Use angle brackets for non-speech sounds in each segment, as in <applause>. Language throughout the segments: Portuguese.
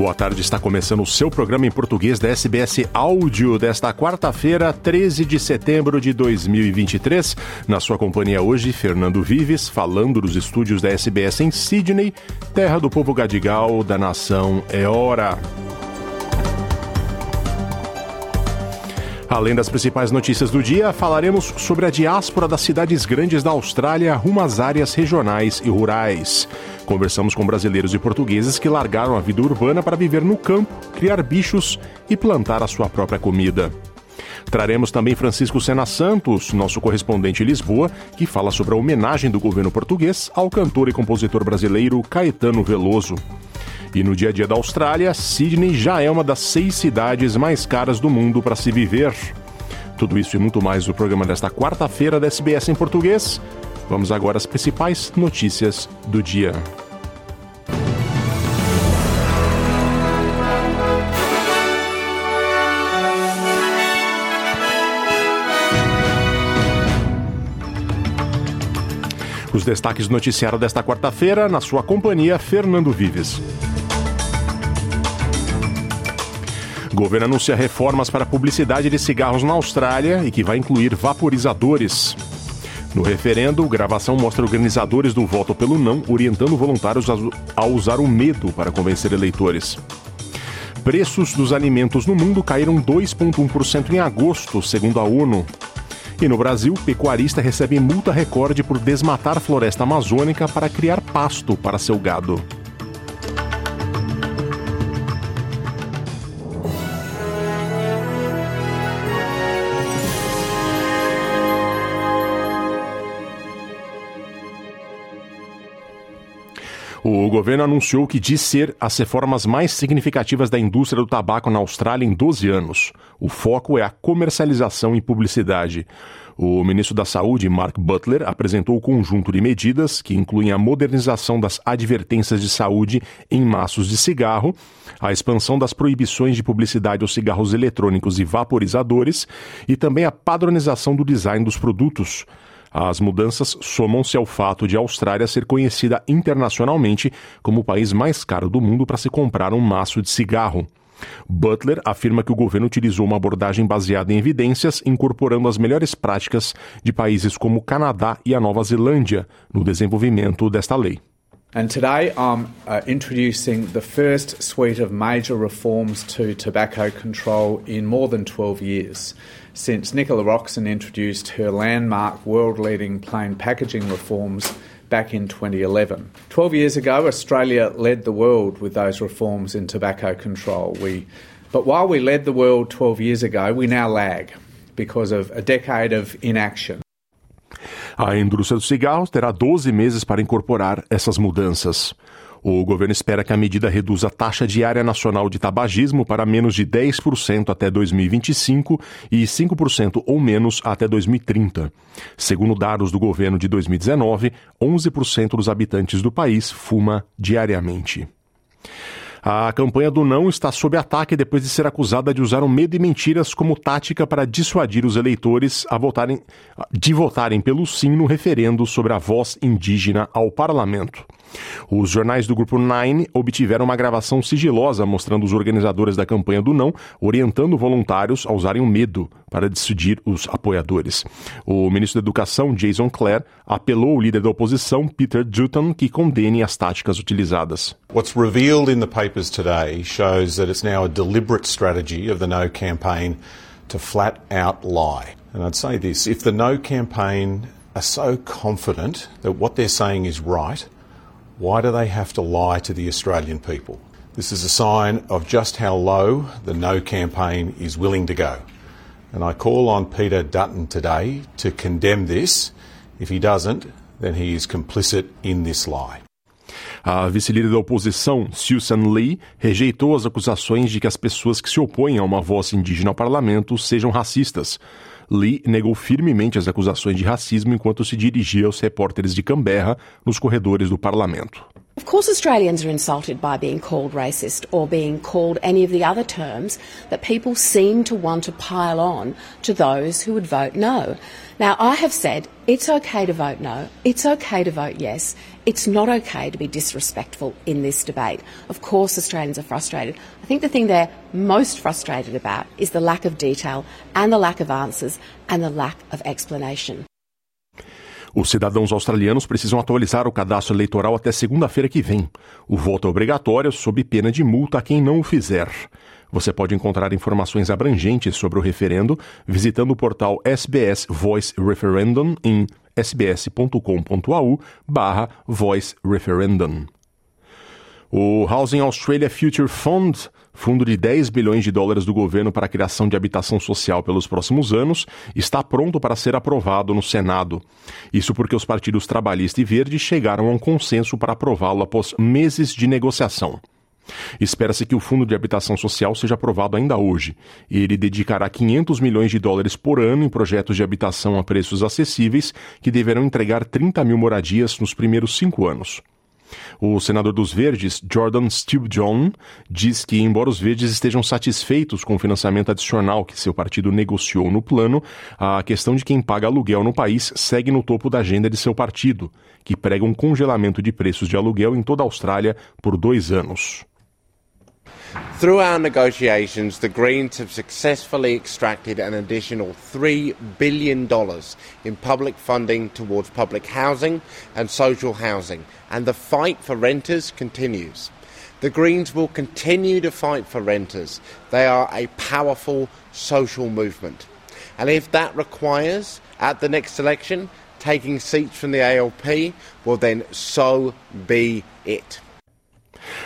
Boa tarde, está começando o seu programa em português da SBS Áudio desta quarta-feira, 13 de setembro de 2023. Na sua companhia hoje, Fernando Vives, falando dos estúdios da SBS em Sydney, terra do povo gadigal da nação É Hora. Além das principais notícias do dia, falaremos sobre a diáspora das cidades grandes da Austrália rumo às áreas regionais e rurais. Conversamos com brasileiros e portugueses que largaram a vida urbana para viver no campo, criar bichos e plantar a sua própria comida. Traremos também Francisco Sena Santos, nosso correspondente em Lisboa, que fala sobre a homenagem do governo português ao cantor e compositor brasileiro Caetano Veloso. E no dia a dia da Austrália, Sydney já é uma das seis cidades mais caras do mundo para se viver. Tudo isso e muito mais no programa desta quarta-feira da SBS em português. Vamos agora às principais notícias do dia. Os destaques do noticiário desta quarta-feira, na sua companhia, Fernando Vives. governo anuncia reformas para a publicidade de cigarros na Austrália e que vai incluir vaporizadores. No referendo, gravação mostra organizadores do voto pelo não orientando voluntários a usar o medo para convencer eleitores. Preços dos alimentos no mundo caíram 2,1% em agosto, segundo a ONU. E no Brasil, pecuarista recebe multa recorde por desmatar floresta amazônica para criar pasto para seu gado. O governo anunciou que diz ser as reformas mais significativas da indústria do tabaco na Austrália em 12 anos. O foco é a comercialização e publicidade. O ministro da Saúde, Mark Butler, apresentou o conjunto de medidas que incluem a modernização das advertências de saúde em maços de cigarro, a expansão das proibições de publicidade aos cigarros eletrônicos e vaporizadores e também a padronização do design dos produtos. As mudanças somam-se ao fato de a Austrália ser conhecida internacionalmente como o país mais caro do mundo para se comprar um maço de cigarro. Butler afirma que o governo utilizou uma abordagem baseada em evidências, incorporando as melhores práticas de países como o Canadá e a Nova Zelândia no desenvolvimento desta lei. And today I'm uh, introducing the first suite of major reforms to tobacco control in more than 12 years, since Nicola Roxon introduced her landmark world leading plain packaging reforms back in 2011. 12 years ago, Australia led the world with those reforms in tobacco control. We, but while we led the world 12 years ago, we now lag because of a decade of inaction. A indústria dos cigarros terá 12 meses para incorporar essas mudanças. O governo espera que a medida reduza a taxa diária nacional de tabagismo para menos de 10% até 2025 e 5% ou menos até 2030. Segundo dados do governo de 2019, 11% dos habitantes do país fuma diariamente. A campanha do não está sob ataque depois de ser acusada de usar o medo e mentiras como tática para dissuadir os eleitores a votarem, de votarem pelo sim no referendo sobre a voz indígena ao parlamento. Os jornais do grupo Nine obtiveram uma gravação sigilosa mostrando os organizadores da campanha do não orientando voluntários a usarem o medo para decidir os apoiadores. O ministro da Educação, Jason Clare, apelou ao líder da oposição, Peter Dutton, que condene as táticas utilizadas. What's revealed in the papers today shows that it's now a deliberate strategy of the no campaign to flat out lie. And I'd say this, if the no campaign are so confident that what they're saying is right, why do they have to lie to the Australian people? This is a sign of just how low the No campaign is willing to go. And I call on Peter Dutton today to condemn this. If he doesn't, then he is complicit in this lie. A vice-líder da oposição, Susan Lee, rejeitou as acusações de que as pessoas que se opõem a uma voz indígena ao parlamento sejam racistas. Lee negou firmemente as acusações de racismo enquanto se dirigia aos repórteres de Canberra nos corredores do parlamento. Of course, Australians are insulted by being called racist or being called any of the other terms that people seem to want to pile on to those who would vote no. Now, I have said it's okay to vote no, it's okay to vote yes, it's not okay to be disrespectful in this debate. Of course, Australians are frustrated. I think the thing they're most frustrated about is the lack of detail and the lack of answers and the lack of explanation. Os cidadãos australianos precisam atualizar o cadastro eleitoral até segunda-feira que vem. O voto é obrigatório, sob pena de multa a quem não o fizer. Você pode encontrar informações abrangentes sobre o referendo visitando o portal SBS Voice Referendum em sbs.com.au barra Voice Referendum. O Housing Australia Future Fund, fundo de 10 bilhões de dólares do governo para a criação de habitação social pelos próximos anos, está pronto para ser aprovado no Senado. Isso porque os partidos Trabalhista e Verde chegaram a um consenso para aprová-lo após meses de negociação. Espera-se que o Fundo de Habitação Social seja aprovado ainda hoje. Ele dedicará 500 milhões de dólares por ano em projetos de habitação a preços acessíveis que deverão entregar 30 mil moradias nos primeiros cinco anos. O senador dos Verdes, Jordan John, diz que, embora os Verdes estejam satisfeitos com o financiamento adicional que seu partido negociou no plano, a questão de quem paga aluguel no país segue no topo da agenda de seu partido, que prega um congelamento de preços de aluguel em toda a Austrália por dois anos. Through our negotiations, the Greens have successfully extracted an additional $3 billion in public funding towards public housing and social housing, and the fight for renters continues. The Greens will continue to fight for renters. They are a powerful social movement. And if that requires, at the next election, taking seats from the ALP, well, then so be it.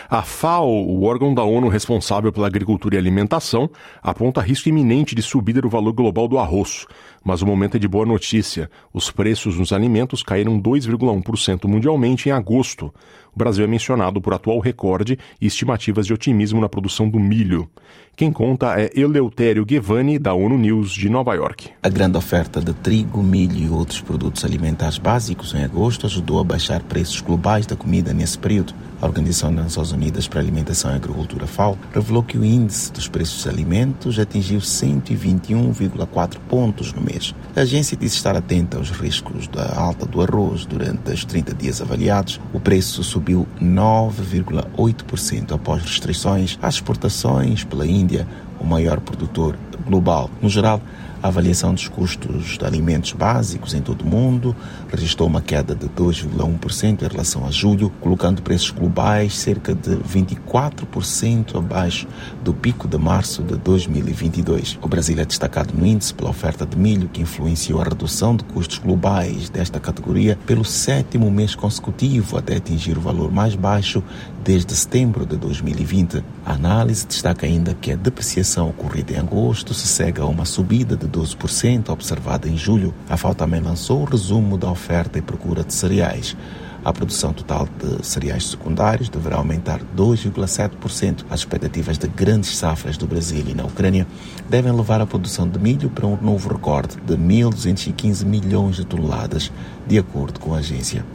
A FAO, o órgão da ONU responsável pela agricultura e alimentação, aponta risco iminente de subida do valor global do arroz. Mas o momento é de boa notícia. Os preços nos alimentos caíram 2,1% mundialmente em agosto. O Brasil é mencionado por atual recorde e estimativas de otimismo na produção do milho. Quem conta é Eleutério Guevani, da ONU News de Nova York. A grande oferta de trigo, milho e outros produtos alimentares básicos em agosto ajudou a baixar preços globais da comida nesse período. A Organização das Nações Unidas para a Alimentação e Agricultura, FAO, revelou que o índice dos preços dos alimentos atingiu 121,4 pontos no mês. A agência disse estar atenta aos riscos da alta do arroz durante os 30 dias avaliados. O preço subiu 9,8% após restrições às exportações pela Índia, o maior produtor global. No geral, a avaliação dos custos de alimentos básicos em todo o mundo registrou uma queda de 2,1% em relação a julho, colocando preços globais cerca de 24% abaixo do pico de março de 2022. O Brasil é destacado no índice pela oferta de milho, que influenciou a redução de custos globais desta categoria pelo sétimo mês consecutivo até atingir o valor mais baixo desde setembro de 2020. A análise destaca ainda que a depreciação ocorrida em agosto se segue a uma subida de 12% observada em julho. A FAO também lançou o resumo da oferta e procura de cereais. A produção total de cereais secundários deverá aumentar 2,7%. As expectativas de grandes safras do Brasil e na Ucrânia devem levar a produção de milho para um novo recorde de 1.215 milhões de toneladas, de acordo com a agência.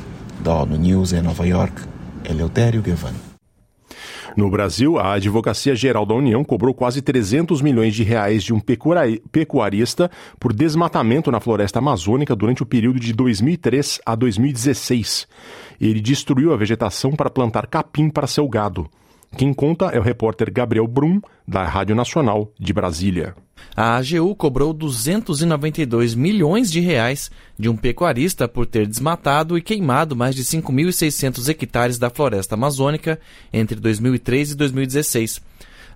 Da ONU News em Nova York, Eleutério Gavan. No Brasil, a Advocacia Geral da União cobrou quase 300 milhões de reais de um pecuarista por desmatamento na floresta amazônica durante o período de 2003 a 2016. Ele destruiu a vegetação para plantar capim para seu gado. Quem conta é o repórter Gabriel Brum, da Rádio Nacional de Brasília. A AGU cobrou 292 milhões de reais de um pecuarista por ter desmatado e queimado mais de 5.600 hectares da floresta amazônica entre 2003 e 2016.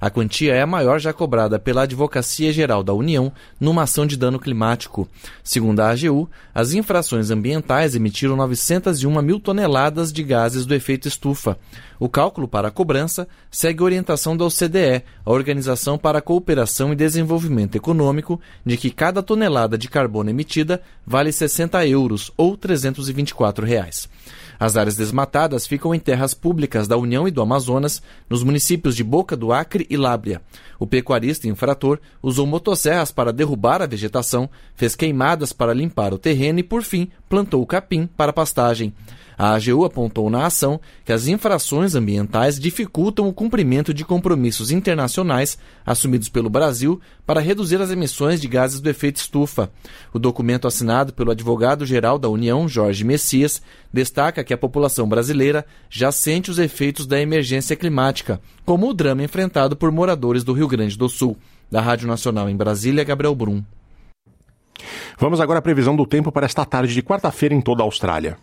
A quantia é a maior já cobrada pela Advocacia Geral da União numa ação de dano climático. Segundo a AGU, as infrações ambientais emitiram 901 mil toneladas de gases do efeito estufa. O cálculo para a cobrança segue a orientação da OCDE, a Organização para a Cooperação e Desenvolvimento Econômico, de que cada tonelada de carbono emitida vale 60 euros ou 324 reais. As áreas desmatadas ficam em terras públicas da União e do Amazonas, nos municípios de Boca do Acre e Lábria. O pecuarista infrator usou motosserras para derrubar a vegetação, fez queimadas para limpar o terreno e, por fim, plantou o capim para pastagem. A AGU apontou na ação que as infrações ambientais dificultam o cumprimento de compromissos internacionais assumidos pelo Brasil para reduzir as emissões de gases do efeito estufa. O documento assinado pelo advogado-geral da União, Jorge Messias, destaca que a população brasileira já sente os efeitos da emergência climática, como o drama enfrentado por moradores do Rio Grande do Sul. Da Rádio Nacional em Brasília, Gabriel Brum. Vamos agora à previsão do tempo para esta tarde de quarta-feira em toda a Austrália.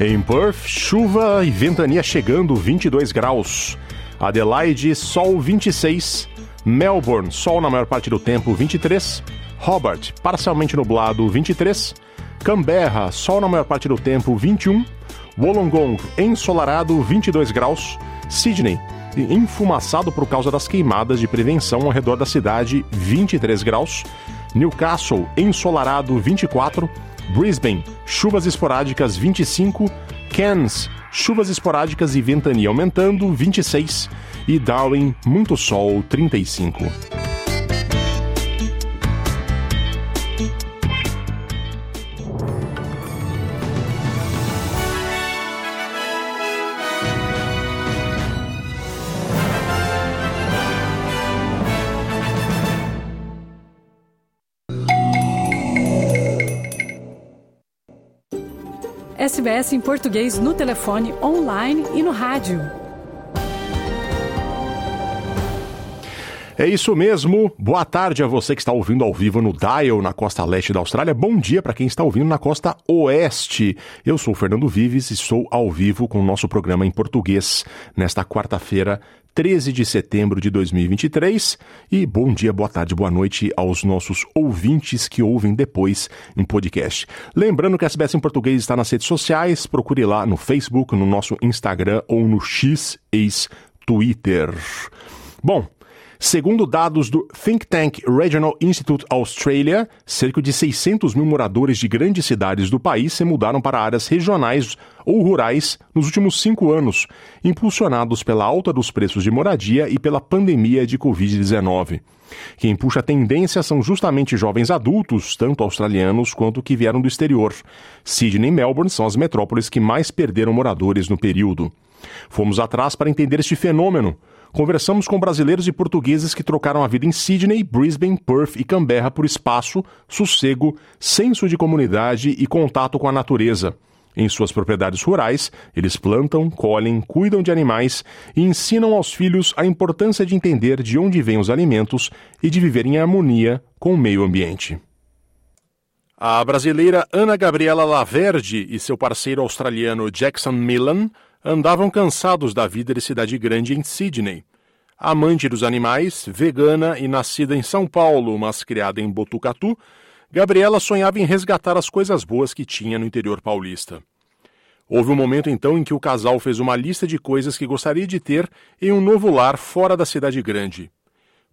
Em Perth, chuva e ventania chegando, 22 graus. Adelaide, sol 26. Melbourne, sol na maior parte do tempo, 23. Hobart, parcialmente nublado, 23. Canberra, sol na maior parte do tempo, 21. Wollongong, ensolarado, 22 graus. Sydney, enfumaçado por causa das queimadas de prevenção ao redor da cidade, 23 graus. Newcastle, ensolarado, 24. Brisbane, chuvas esporádicas 25, Cairns, chuvas esporádicas e ventania aumentando 26 e Darwin, muito sol 35. SBS em português no telefone, online e no rádio. É isso mesmo. Boa tarde a você que está ouvindo ao vivo no Dial, na costa leste da Austrália. Bom dia para quem está ouvindo na costa oeste. Eu sou o Fernando Vives e estou ao vivo com o nosso programa em português nesta quarta-feira, 13 de setembro de 2023. E bom dia, boa tarde, boa noite aos nossos ouvintes que ouvem depois em podcast. Lembrando que a SBS em português está nas redes sociais, procure lá no Facebook, no nosso Instagram ou no X Twitter. Bom, Segundo dados do Think Tank Regional Institute Australia, cerca de 600 mil moradores de grandes cidades do país se mudaram para áreas regionais ou rurais nos últimos cinco anos, impulsionados pela alta dos preços de moradia e pela pandemia de Covid-19. Quem puxa a tendência são justamente jovens adultos, tanto australianos quanto que vieram do exterior. Sydney e Melbourne são as metrópoles que mais perderam moradores no período. Fomos atrás para entender este fenômeno. Conversamos com brasileiros e portugueses que trocaram a vida em Sydney, Brisbane, Perth e Canberra por espaço, sossego, senso de comunidade e contato com a natureza. Em suas propriedades rurais, eles plantam, colhem, cuidam de animais e ensinam aos filhos a importância de entender de onde vêm os alimentos e de viver em harmonia com o meio ambiente. A brasileira Ana Gabriela Laverde e seu parceiro australiano Jackson Millan andavam cansados da vida de cidade grande em Sydney. Amante dos animais, vegana e nascida em São Paulo, mas criada em Botucatu, Gabriela sonhava em resgatar as coisas boas que tinha no interior paulista. Houve um momento então em que o casal fez uma lista de coisas que gostaria de ter em um novo lar fora da cidade grande.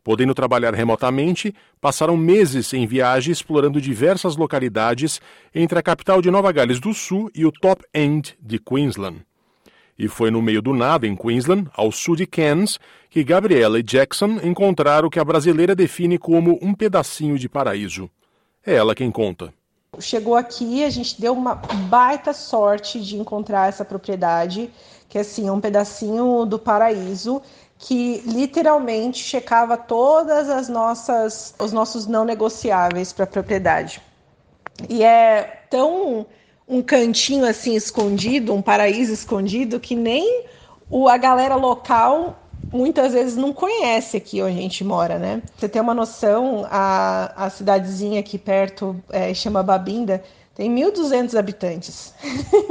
Podendo trabalhar remotamente, passaram meses em viagem explorando diversas localidades entre a capital de Nova Gales do Sul e o Top End de Queensland. E foi no meio do nada, em Queensland, ao sul de Cairns, que Gabriela e Jackson encontraram o que a brasileira define como um pedacinho de paraíso. É ela quem conta. Chegou aqui, a gente deu uma baita sorte de encontrar essa propriedade, que assim, é um pedacinho do paraíso que literalmente checava todas as nossas os nossos não negociáveis para a propriedade. E é tão um cantinho assim escondido, um paraíso escondido que nem o, a galera local muitas vezes não conhece aqui onde a gente mora, né? Você tem uma noção, a, a cidadezinha aqui perto é, chama Babinda, tem 1.200 habitantes.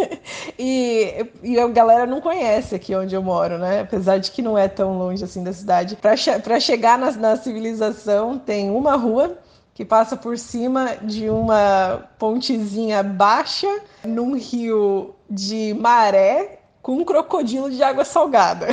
<laughs> e, e, a galera não conhece aqui onde eu moro, né? Apesar de que não é tão longe assim da cidade. Para che chegar na, na civilização, tem uma rua que passa por cima de uma pontezinha baixa num rio de maré com um crocodilo de água salgada.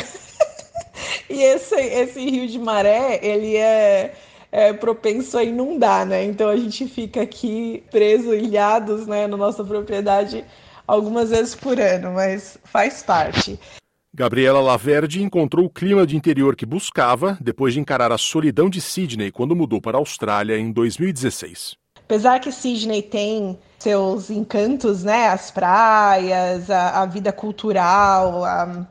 <laughs> e esse, esse rio de maré, ele é é, propenso a inundar, né? Então a gente fica aqui preso, ilhados, né, na nossa propriedade algumas vezes por ano, mas faz parte. Gabriela Laverde encontrou o clima de interior que buscava depois de encarar a solidão de Sydney quando mudou para a Austrália em 2016. Apesar que Sydney tem seus encantos, né, as praias, a, a vida cultural, a,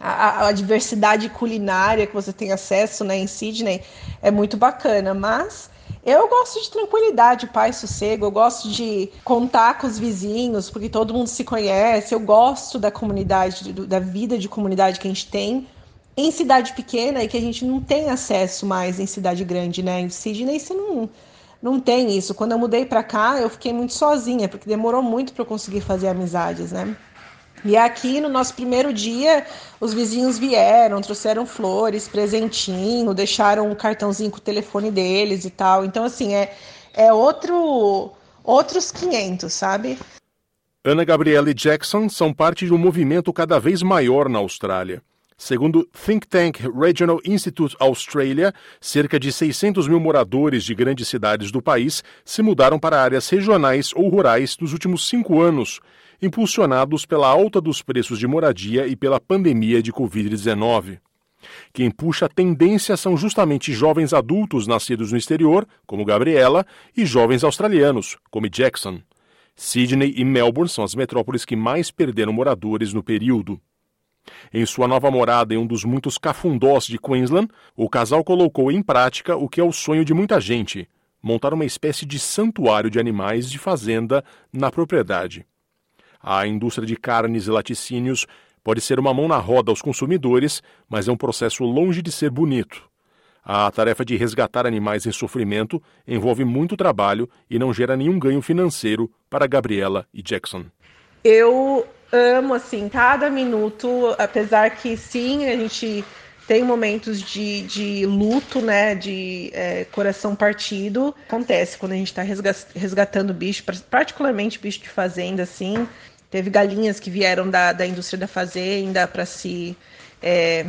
a, a, diversidade culinária que você tem acesso né, em Sydney é muito bacana, mas eu gosto de tranquilidade, paz, sossego, eu gosto de contar com os vizinhos, porque todo mundo se conhece, eu gosto da comunidade, da vida de comunidade que a gente tem em cidade pequena e que a gente não tem acesso mais em cidade grande, né? Em Sydney você não, não tem isso. Quando eu mudei para cá, eu fiquei muito sozinha, porque demorou muito para eu conseguir fazer amizades, né? E aqui no nosso primeiro dia, os vizinhos vieram, trouxeram flores, presentinho, deixaram um cartãozinho com o telefone deles e tal. Então, assim, é, é outro, outros 500, sabe? Ana Gabriela e Jackson são parte de um movimento cada vez maior na Austrália. Segundo Think Tank Regional Institute Australia, cerca de 600 mil moradores de grandes cidades do país se mudaram para áreas regionais ou rurais nos últimos cinco anos impulsionados pela alta dos preços de moradia e pela pandemia de Covid-19. Quem puxa a tendência são justamente jovens adultos nascidos no exterior, como Gabriela, e jovens australianos, como Jackson. Sydney e Melbourne são as metrópoles que mais perderam moradores no período. Em sua nova morada em um dos muitos cafundós de Queensland, o casal colocou em prática o que é o sonho de muita gente: montar uma espécie de santuário de animais de fazenda na propriedade. A indústria de carnes e laticínios pode ser uma mão na roda aos consumidores, mas é um processo longe de ser bonito. A tarefa de resgatar animais em sofrimento envolve muito trabalho e não gera nenhum ganho financeiro para Gabriela e Jackson. Eu amo assim cada minuto, apesar que sim, a gente tem momentos de, de luto, né, de é, coração partido. Acontece quando a gente está resgatando bicho, particularmente bicho de fazenda, assim. Teve galinhas que vieram da, da indústria da fazenda para se é,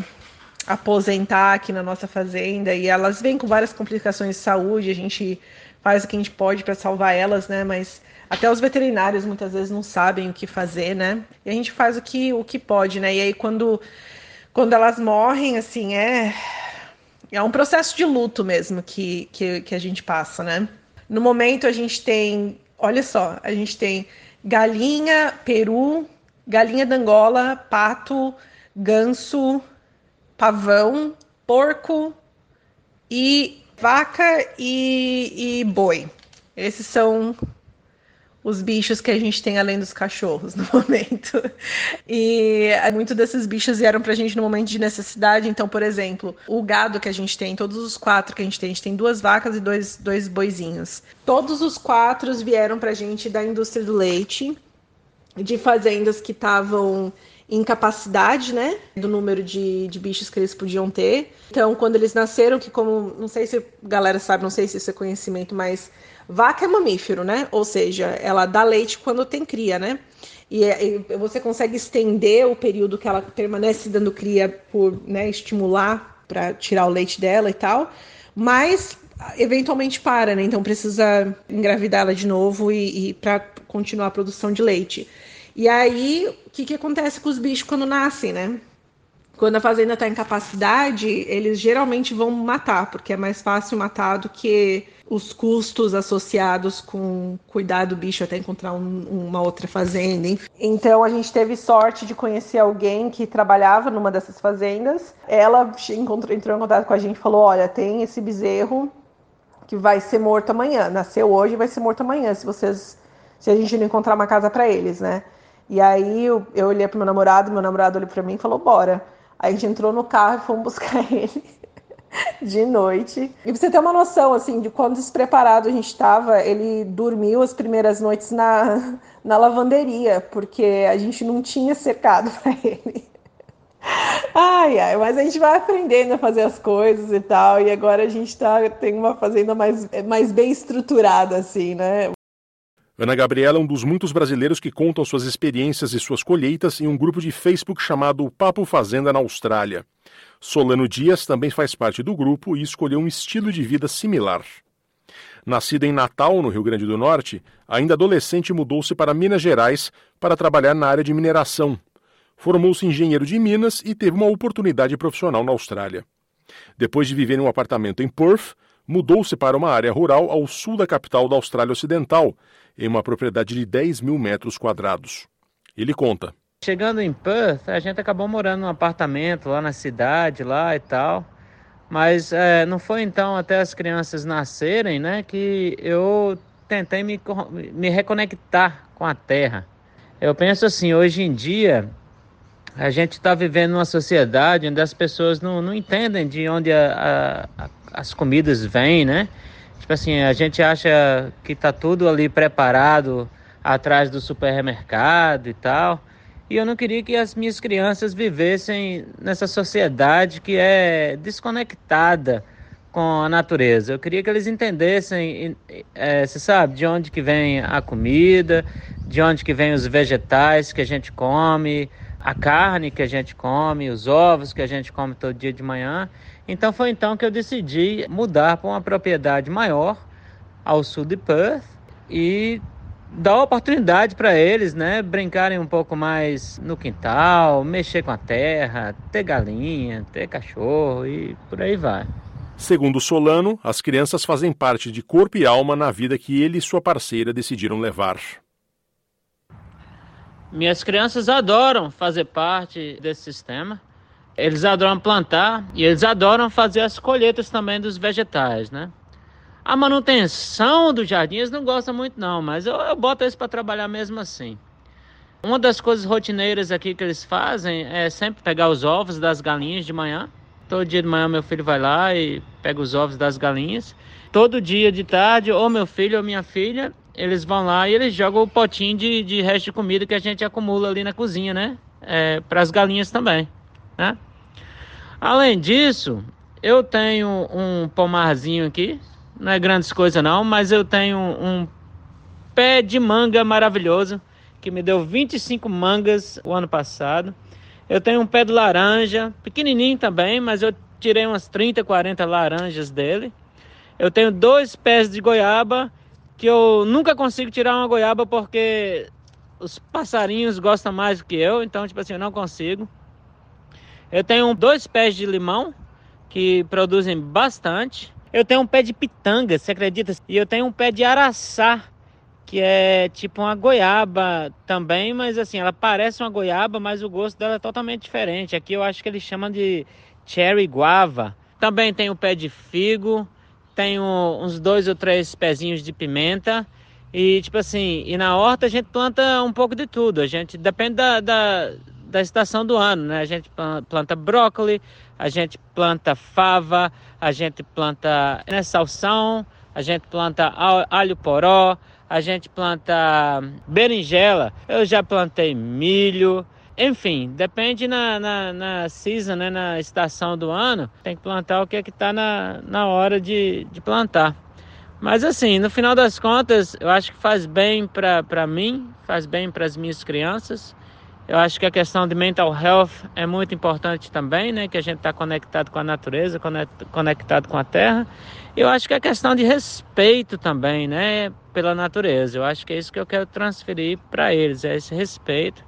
aposentar aqui na nossa fazenda e elas vêm com várias complicações de saúde. A gente faz o que a gente pode para salvar elas, né? Mas até os veterinários muitas vezes não sabem o que fazer, né? E a gente faz o que, o que pode, né? E aí quando quando elas morrem, assim, é é um processo de luto mesmo que, que, que a gente passa, né? No momento a gente tem, olha só, a gente tem galinha, peru, galinha d'Angola, pato, ganso, pavão, porco e vaca e, e boi. Esses são os bichos que a gente tem além dos cachorros no <laughs> momento. E muitos desses bichos vieram pra gente no momento de necessidade. Então, por exemplo, o gado que a gente tem, todos os quatro que a gente tem, a gente tem duas vacas e dois, dois boizinhos. Todos os quatro vieram pra gente da indústria do leite, de fazendas que estavam incapacidade, né, do número de, de bichos que eles podiam ter. Então, quando eles nasceram, que como, não sei se a galera sabe, não sei se isso é conhecimento, mas vaca é mamífero, né? Ou seja, ela dá leite quando tem cria, né? E, e você consegue estender o período que ela permanece dando cria por né, estimular para tirar o leite dela e tal, mas eventualmente para, né? Então precisa engravidar ela de novo e, e para continuar a produção de leite. E aí, o que, que acontece com os bichos quando nascem, né? Quando a fazenda está em capacidade, eles geralmente vão matar, porque é mais fácil matar do que os custos associados com cuidar do bicho até encontrar um, uma outra fazenda. Enfim. Então a gente teve sorte de conhecer alguém que trabalhava numa dessas fazendas. Ela encontrou, entrou em contato com a gente e falou: Olha, tem esse bezerro que vai ser morto amanhã. Nasceu hoje e vai ser morto amanhã, se vocês. Se a gente não encontrar uma casa para eles, né? E aí eu, eu olhei pro meu namorado, meu namorado olhou para mim e falou: bora. Aí a gente entrou no carro e fomos <laughs> buscar ele. de noite. E você ter uma noção, assim, de quão despreparado a gente estava, ele dormiu as primeiras noites na, na lavanderia, porque a gente não tinha cercado <laughs> para ele. Ai, ai, mas a gente vai aprendendo a fazer as coisas e tal, e agora a gente tá, tem uma fazenda mais, mais bem estruturada, assim, né? Ana Gabriela é um dos muitos brasileiros que contam suas experiências e suas colheitas em um grupo de Facebook chamado Papo Fazenda na Austrália. Solano Dias também faz parte do grupo e escolheu um estilo de vida similar. Nascida em Natal, no Rio Grande do Norte, ainda adolescente mudou-se para Minas Gerais para trabalhar na área de mineração. Formou-se engenheiro de Minas e teve uma oportunidade profissional na Austrália. Depois de viver em um apartamento em Perth, mudou-se para uma área rural ao sul da capital da Austrália Ocidental, em uma propriedade de 10 mil metros quadrados. Ele conta. Chegando em Perth, a gente acabou morando num apartamento lá na cidade, lá e tal. Mas é, não foi então até as crianças nascerem, né, que eu tentei me, me reconectar com a terra. Eu penso assim, hoje em dia, a gente está vivendo numa sociedade onde as pessoas não, não entendem de onde a, a, as comidas vêm, né? Tipo assim, a gente acha que tá tudo ali preparado atrás do supermercado e tal. E eu não queria que as minhas crianças vivessem nessa sociedade que é desconectada com a natureza. Eu queria que eles entendessem, é, você sabe, de onde que vem a comida, de onde que vem os vegetais que a gente come, a carne que a gente come, os ovos que a gente come todo dia de manhã. Então foi então que eu decidi mudar para uma propriedade maior ao sul de Perth e dar oportunidade para eles, né, brincarem um pouco mais no quintal, mexer com a terra, ter galinha, ter cachorro e por aí vai. Segundo Solano, as crianças fazem parte de corpo e alma na vida que ele e sua parceira decidiram levar. Minhas crianças adoram fazer parte desse sistema. Eles adoram plantar e eles adoram fazer as colheitas também dos vegetais, né? A manutenção dos jardins não gosta muito não, mas eu, eu boto eles para trabalhar mesmo assim. Uma das coisas rotineiras aqui que eles fazem é sempre pegar os ovos das galinhas de manhã. Todo dia de manhã meu filho vai lá e pega os ovos das galinhas. Todo dia de tarde, ou meu filho ou minha filha, eles vão lá e eles jogam o potinho de, de resto de comida que a gente acumula ali na cozinha, né? É, para as galinhas também, né? Além disso, eu tenho um pomarzinho aqui, não é grandes coisas não, mas eu tenho um pé de manga maravilhoso que me deu 25 mangas o ano passado. Eu tenho um pé de laranja, pequenininho também, mas eu tirei umas 30, 40 laranjas dele. Eu tenho dois pés de goiaba que eu nunca consigo tirar uma goiaba porque os passarinhos gostam mais do que eu, então tipo assim, eu não consigo. Eu tenho dois pés de limão que produzem bastante. Eu tenho um pé de pitanga, você acredita? E eu tenho um pé de araçá, que é tipo uma goiaba também, mas assim, ela parece uma goiaba, mas o gosto dela é totalmente diferente. Aqui eu acho que eles chamam de cherry guava. Também tem o pé de figo, tenho uns dois ou três pezinhos de pimenta. E tipo assim, e na horta a gente planta um pouco de tudo. A gente depende da, da da estação do ano, né? A gente planta brócolis, a gente planta fava, a gente planta né, salsão, a gente planta alho poró, a gente planta berinjela, eu já plantei milho, enfim, depende na, na, na season, né, na estação do ano, tem que plantar o que é que está na, na hora de, de plantar. Mas assim, no final das contas, eu acho que faz bem para mim, faz bem para as minhas crianças, eu acho que a questão de mental health é muito importante também, né? Que a gente está conectado com a natureza, conectado com a terra. Eu acho que a questão de respeito também, né? Pela natureza. Eu acho que é isso que eu quero transferir para eles, é esse respeito.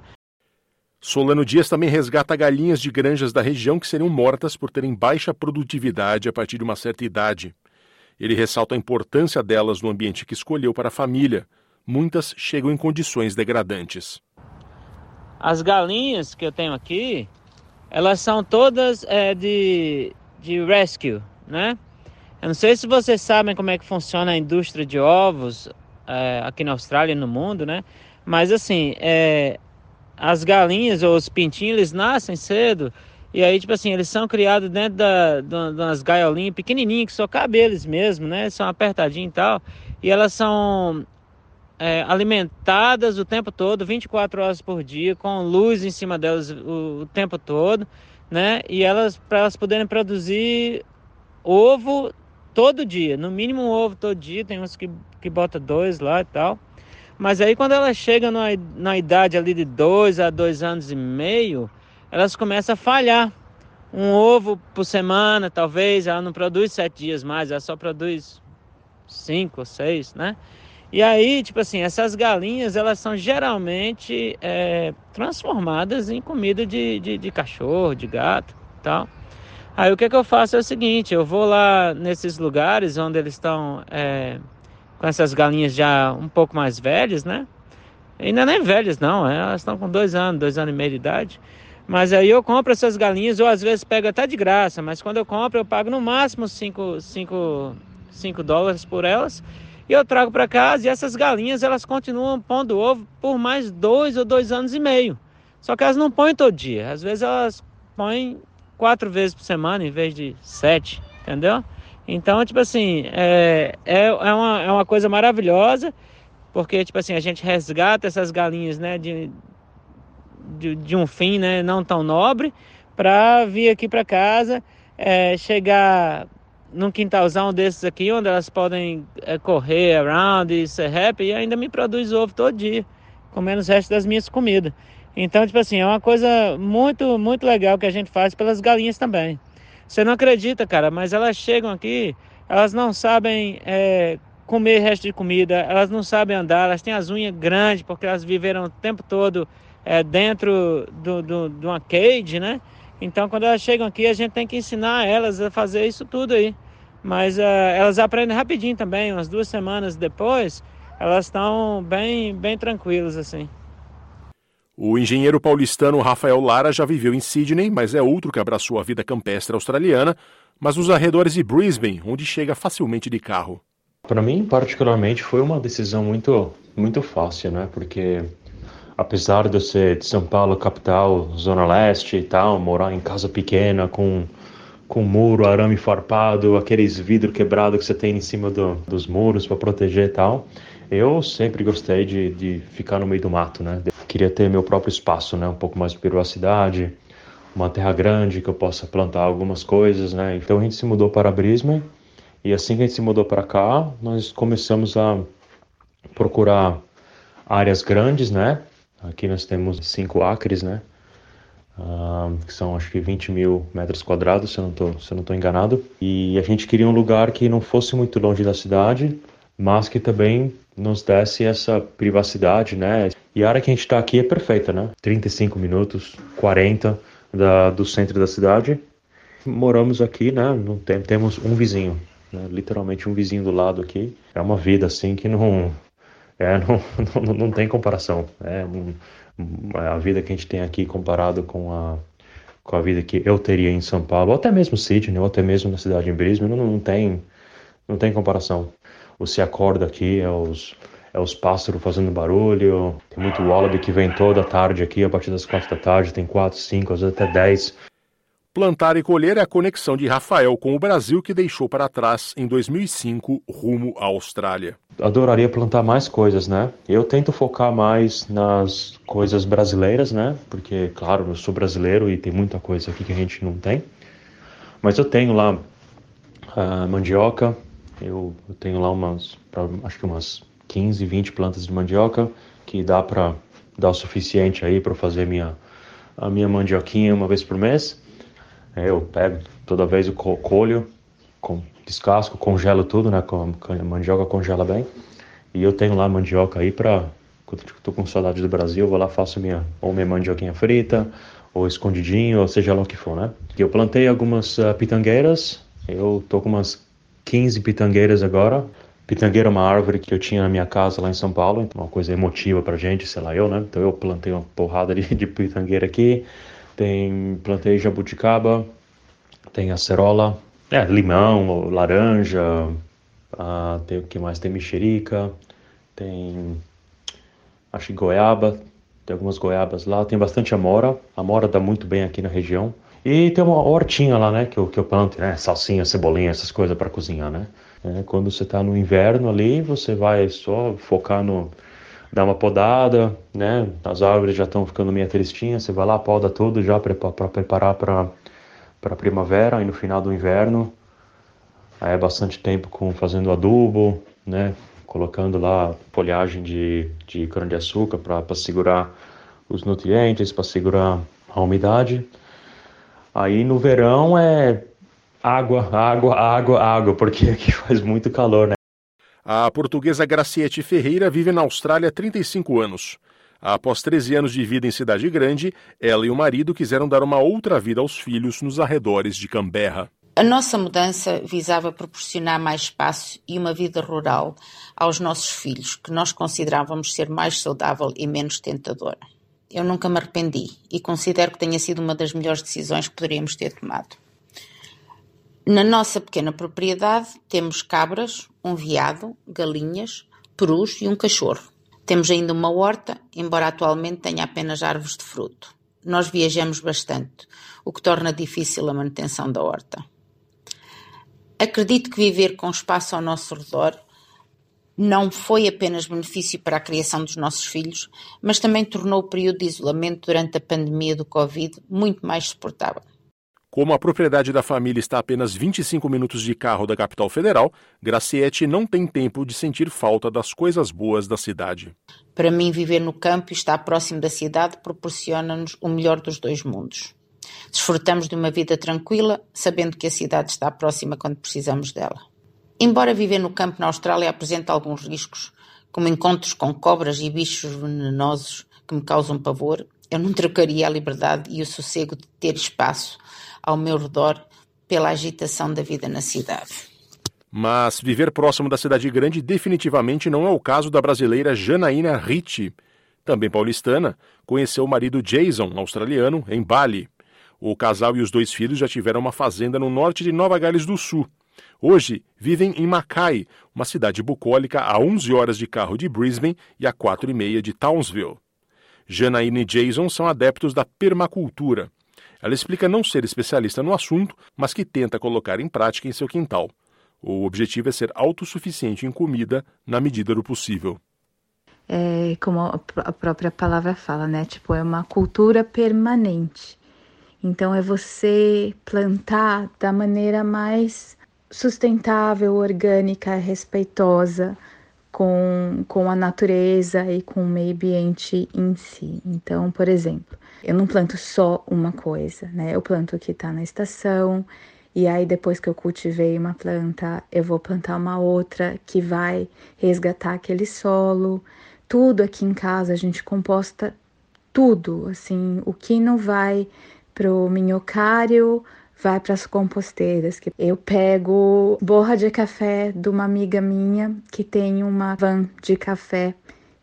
Solano Dias também resgata galinhas de granjas da região que seriam mortas por terem baixa produtividade a partir de uma certa idade. Ele ressalta a importância delas no ambiente que escolheu para a família. Muitas chegam em condições degradantes. As galinhas que eu tenho aqui, elas são todas é, de, de rescue, né? Eu não sei se vocês sabem como é que funciona a indústria de ovos é, aqui na Austrália e no mundo, né? Mas assim, é, as galinhas ou os pintinhos, eles nascem cedo E aí, tipo assim, eles são criados dentro da, de umas gaiolinhas pequenininhas, que só cabe eles mesmo, né? São apertadinhos e tal. E elas são é, alimentadas o tempo todo, 24 horas por dia, com luz em cima delas o, o tempo todo, né? E elas, para elas poderem produzir ovo todo dia, no mínimo um ovo todo dia, tem uns que, que bota dois lá e tal. Mas aí quando elas chegam na, na idade ali de dois a dois anos e meio, elas começam a falhar. Um ovo por semana, talvez, ela não produz sete dias mais, ela só produz cinco ou seis, né? E aí, tipo assim, essas galinhas, elas são geralmente é, transformadas em comida de, de, de, cachorro, de gato tal. Aí o que, que eu faço é o seguinte, eu vou lá nesses lugares onde eles estão é, com essas galinhas já um pouco mais velhas, né? Ainda nem velhas não, é, elas estão com dois anos, dois anos e meio de idade. Mas aí eu compro essas galinhas, ou às vezes pego até de graça, mas quando eu compro eu pago no máximo 5 dólares por elas. E eu trago para casa e essas galinhas elas continuam pondo ovo por mais dois ou dois anos e meio. Só que elas não põem todo dia. Às vezes elas põem quatro vezes por semana em vez de sete, entendeu? Então, tipo assim, é, é, é, uma, é uma coisa maravilhosa, porque, tipo assim, a gente resgata essas galinhas, né, de, de, de um fim né, não tão nobre para vir aqui para casa, é, chegar num quintalzão desses aqui, onde elas podem é, correr around e ser happy, e ainda me produz ovo todo dia, comendo os restos das minhas comidas. Então, tipo assim, é uma coisa muito, muito legal que a gente faz pelas galinhas também. Você não acredita, cara, mas elas chegam aqui, elas não sabem é, comer resto de comida, elas não sabem andar, elas têm as unhas grandes porque elas viveram o tempo todo é, dentro do, do, de uma cage, né? Então, quando elas chegam aqui, a gente tem que ensinar elas a fazer isso tudo aí. Mas uh, elas aprendem rapidinho também, umas duas semanas depois, elas estão bem, bem tranquilas assim. O engenheiro paulistano Rafael Lara já viveu em Sydney, mas é outro que abraçou a vida campestre australiana, mas nos arredores de Brisbane, onde chega facilmente de carro. Para mim, particularmente, foi uma decisão muito, muito fácil, né? Porque apesar de eu ser de São Paulo, capital, zona leste e tal, morar em casa pequena com com muro, arame farpado, aqueles vidros quebrados que você tem em cima do, dos muros para proteger e tal. Eu sempre gostei de, de ficar no meio do mato, né? Queria ter meu próprio espaço, né? Um pouco mais de privacidade, uma terra grande que eu possa plantar algumas coisas, né? Então a gente se mudou para Brisbane e assim que a gente se mudou para cá, nós começamos a procurar áreas grandes, né? Aqui nós temos cinco acres, né? Uh, que são acho que 20 mil metros quadrados, se eu não estou enganado. E a gente queria um lugar que não fosse muito longe da cidade, mas que também nos desse essa privacidade, né? E a área que a gente está aqui é perfeita, né? 35 minutos, 40 da, do centro da cidade. Moramos aqui, né? Não tem, temos um vizinho, né? literalmente um vizinho do lado aqui. É uma vida assim que não é, <laughs> não, não, não tem comparação. É um, a vida que a gente tem aqui comparado com a, com a vida que eu teria em São Paulo, ou até mesmo Sydney, ou até mesmo na cidade de Brisbane, não, não, tem, não tem comparação. Você acorda aqui, é os, é os pássaros fazendo barulho, tem muito wallaby que vem toda tarde aqui, a partir das quatro da tarde, tem quatro, cinco, às vezes até dez Plantar e colher é a conexão de Rafael com o Brasil que deixou para trás em 2005 rumo à Austrália. Adoraria plantar mais coisas, né? Eu tento focar mais nas coisas brasileiras, né? Porque, claro, eu sou brasileiro e tem muita coisa aqui que a gente não tem. Mas eu tenho lá uh, mandioca, eu, eu, tenho lá umas, acho que umas 15, 20 plantas de mandioca que dá para dar o suficiente aí para fazer minha, a minha mandioquinha uma vez por mês. É, eu pego toda vez o colho, com, descasco, congelo tudo, né? Com, a mandioca congela bem. E eu tenho lá mandioca aí para quando estou com saudade do Brasil, vou lá faço minha ou minha mandioquinha frita, ou escondidinho, ou seja lá o que for, né? Eu plantei algumas uh, pitangueiras. Eu tô com umas 15 pitangueiras agora. Pitangueira é uma árvore que eu tinha na minha casa lá em São Paulo, então uma coisa emotiva pra gente, sei lá eu, né? Então eu plantei uma porrada de, <laughs> de pitangueira aqui tem plantei jabuticaba, tem acerola, é, limão, laranja, ah, tem o que mais? Tem mexerica, tem acho que goiaba, tem algumas goiabas lá, tem bastante amora, amora dá muito bem aqui na região. E tem uma hortinha lá, né, que eu, que eu planto, né, salsinha, cebolinha, essas coisas para cozinhar, né. É, quando você está no inverno ali, você vai só focar no dar uma podada, né? As árvores já estão ficando meio tristinhas, você vai lá, poda tudo já para preparar para para primavera e no final do inverno. Aí é bastante tempo com fazendo adubo, né? Colocando lá folhagem de, de cana-de-açúcar para segurar os nutrientes, para segurar a umidade. Aí no verão é água, água, água, água, porque aqui <laughs> faz muito calor, né? A portuguesa Graciete Ferreira vive na Austrália há 35 anos. Após 13 anos de vida em cidade grande, ela e o marido quiseram dar uma outra vida aos filhos nos arredores de Canberra. A nossa mudança visava proporcionar mais espaço e uma vida rural aos nossos filhos, que nós considerávamos ser mais saudável e menos tentadora. Eu nunca me arrependi e considero que tenha sido uma das melhores decisões que poderíamos ter tomado. Na nossa pequena propriedade temos cabras, um veado, galinhas, perus e um cachorro. Temos ainda uma horta, embora atualmente tenha apenas árvores de fruto. Nós viajamos bastante, o que torna difícil a manutenção da horta. Acredito que viver com espaço ao nosso redor não foi apenas benefício para a criação dos nossos filhos, mas também tornou o período de isolamento durante a pandemia do Covid muito mais suportável. Como a propriedade da família está a apenas 25 minutos de carro da capital federal, Graciete não tem tempo de sentir falta das coisas boas da cidade. Para mim, viver no campo e estar próximo da cidade proporciona-nos o melhor dos dois mundos. Desfrutamos de uma vida tranquila, sabendo que a cidade está próxima quando precisamos dela. Embora viver no campo na Austrália apresente alguns riscos, como encontros com cobras e bichos venenosos que me causam pavor, eu não <laughs> trocaria a liberdade e o sossego de ter espaço ao meu redor pela agitação da vida na cidade. Mas viver próximo da cidade grande definitivamente não é o caso da brasileira Janaína Ricci. Também paulistana, conheceu o marido Jason, australiano, em Bali. O casal e os dois filhos já tiveram uma fazenda no norte de Nova Gales do Sul. Hoje vivem em Mackay, uma cidade bucólica a 11 horas de carro de Brisbane e a 4 e meia de Townsville. Janaína e Jason são adeptos da permacultura. Ela explica não ser especialista no assunto, mas que tenta colocar em prática em seu quintal. O objetivo é ser autossuficiente em comida na medida do possível. É, como a própria palavra fala, né? Tipo, é uma cultura permanente. Então, é você plantar da maneira mais sustentável, orgânica, respeitosa com, com a natureza e com o meio ambiente em si. Então, por exemplo, eu não planto só uma coisa, né? Eu planto o que está na estação, e aí depois que eu cultivei uma planta, eu vou plantar uma outra que vai resgatar aquele solo. Tudo aqui em casa a gente composta tudo, assim, o que não vai pro minhocário vai para as composteiras. Que eu pego borra de café de uma amiga minha que tem uma van de café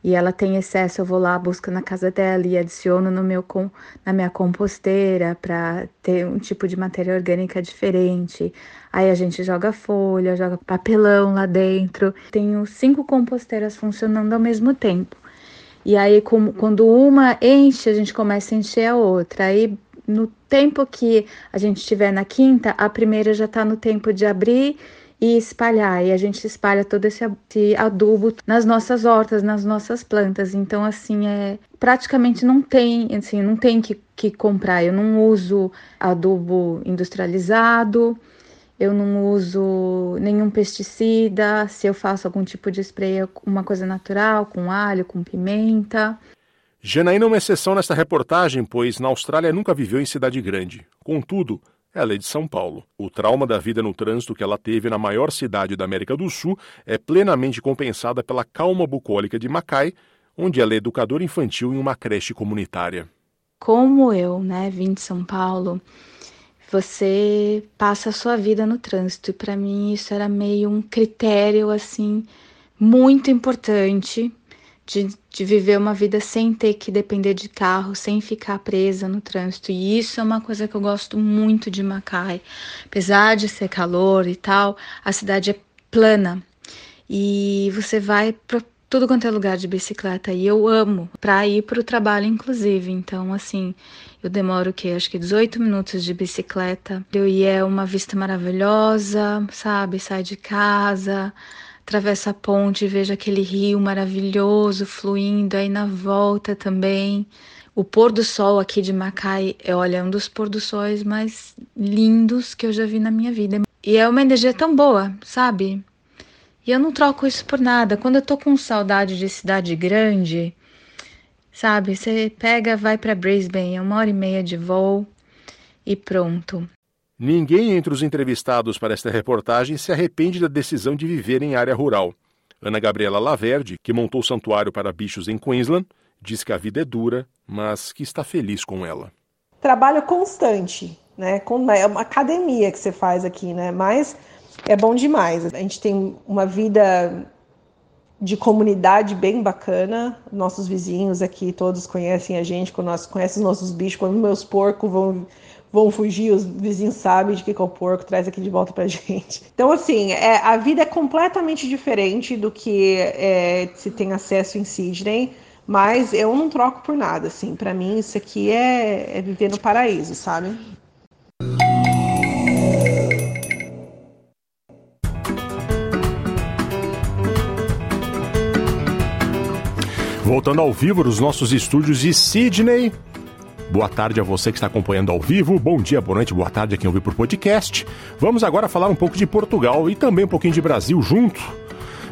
e ela tem excesso, eu vou lá, busco na casa dela e adiciono no meu com, na minha composteira para ter um tipo de matéria orgânica diferente. Aí a gente joga folha, joga papelão lá dentro. Tenho cinco composteiras funcionando ao mesmo tempo. E aí, com, quando uma enche, a gente começa a encher a outra. Aí, no tempo que a gente estiver na quinta, a primeira já está no tempo de abrir e espalhar. E a gente espalha todo esse adubo nas nossas hortas, nas nossas plantas. Então, assim, é praticamente não tem, assim, não tem que, que comprar. Eu não uso adubo industrializado. Eu não uso nenhum pesticida. Se eu faço algum tipo de spray, é uma coisa natural, com alho, com pimenta. Janaína é uma exceção nesta reportagem, pois na Austrália nunca viveu em cidade grande. Contudo, ela é de São Paulo. O trauma da vida no trânsito que ela teve na maior cidade da América do Sul é plenamente compensada pela calma bucólica de Macai, onde ela é educadora infantil em uma creche comunitária. Como eu, né, vim de São Paulo, você passa a sua vida no trânsito e para mim isso era meio um critério assim muito importante de, de viver uma vida sem ter que depender de carro, sem ficar presa no trânsito. E isso é uma coisa que eu gosto muito de Macai. Apesar de ser calor e tal, a cidade é plana. E você vai tudo quanto é lugar de bicicleta e eu amo para ir para o trabalho, inclusive. Então, assim, eu demoro o quê? Acho que 18 minutos de bicicleta. E é uma vista maravilhosa, sabe? Sai de casa, atravessa a ponte, vejo aquele rio maravilhoso fluindo aí na volta também. O pôr do sol aqui de Macai é, olha, um dos pôr do sóis mais lindos que eu já vi na minha vida. E é uma energia tão boa, sabe? E eu não troco isso por nada. Quando eu tô com saudade de cidade grande, sabe? Você pega, vai para Brisbane, é uma hora e meia de voo e pronto. Ninguém entre os entrevistados para esta reportagem se arrepende da decisão de viver em área rural. Ana Gabriela Laverde, que montou o santuário para bichos em Queensland, diz que a vida é dura, mas que está feliz com ela. Trabalho constante, né? É uma academia que você faz aqui, né? Mas é bom demais. A gente tem uma vida de comunidade bem bacana. Nossos vizinhos aqui todos conhecem a gente, conhecem os nossos bichos. Quando meus porcos vão, vão fugir, os vizinhos sabem de que, é o porco, traz aqui de volta pra <laughs> gente. Então, assim, é, a vida é completamente diferente do que é, se tem acesso em Sydney. Mas eu não troco por nada, assim. Para mim, isso aqui é, é viver no paraíso, sabe? Voltando ao vivo nos nossos estúdios de Sydney. Boa tarde a você que está acompanhando ao vivo. Bom dia, boa noite, boa tarde a quem ouviu por podcast. Vamos agora falar um pouco de Portugal e também um pouquinho de Brasil junto.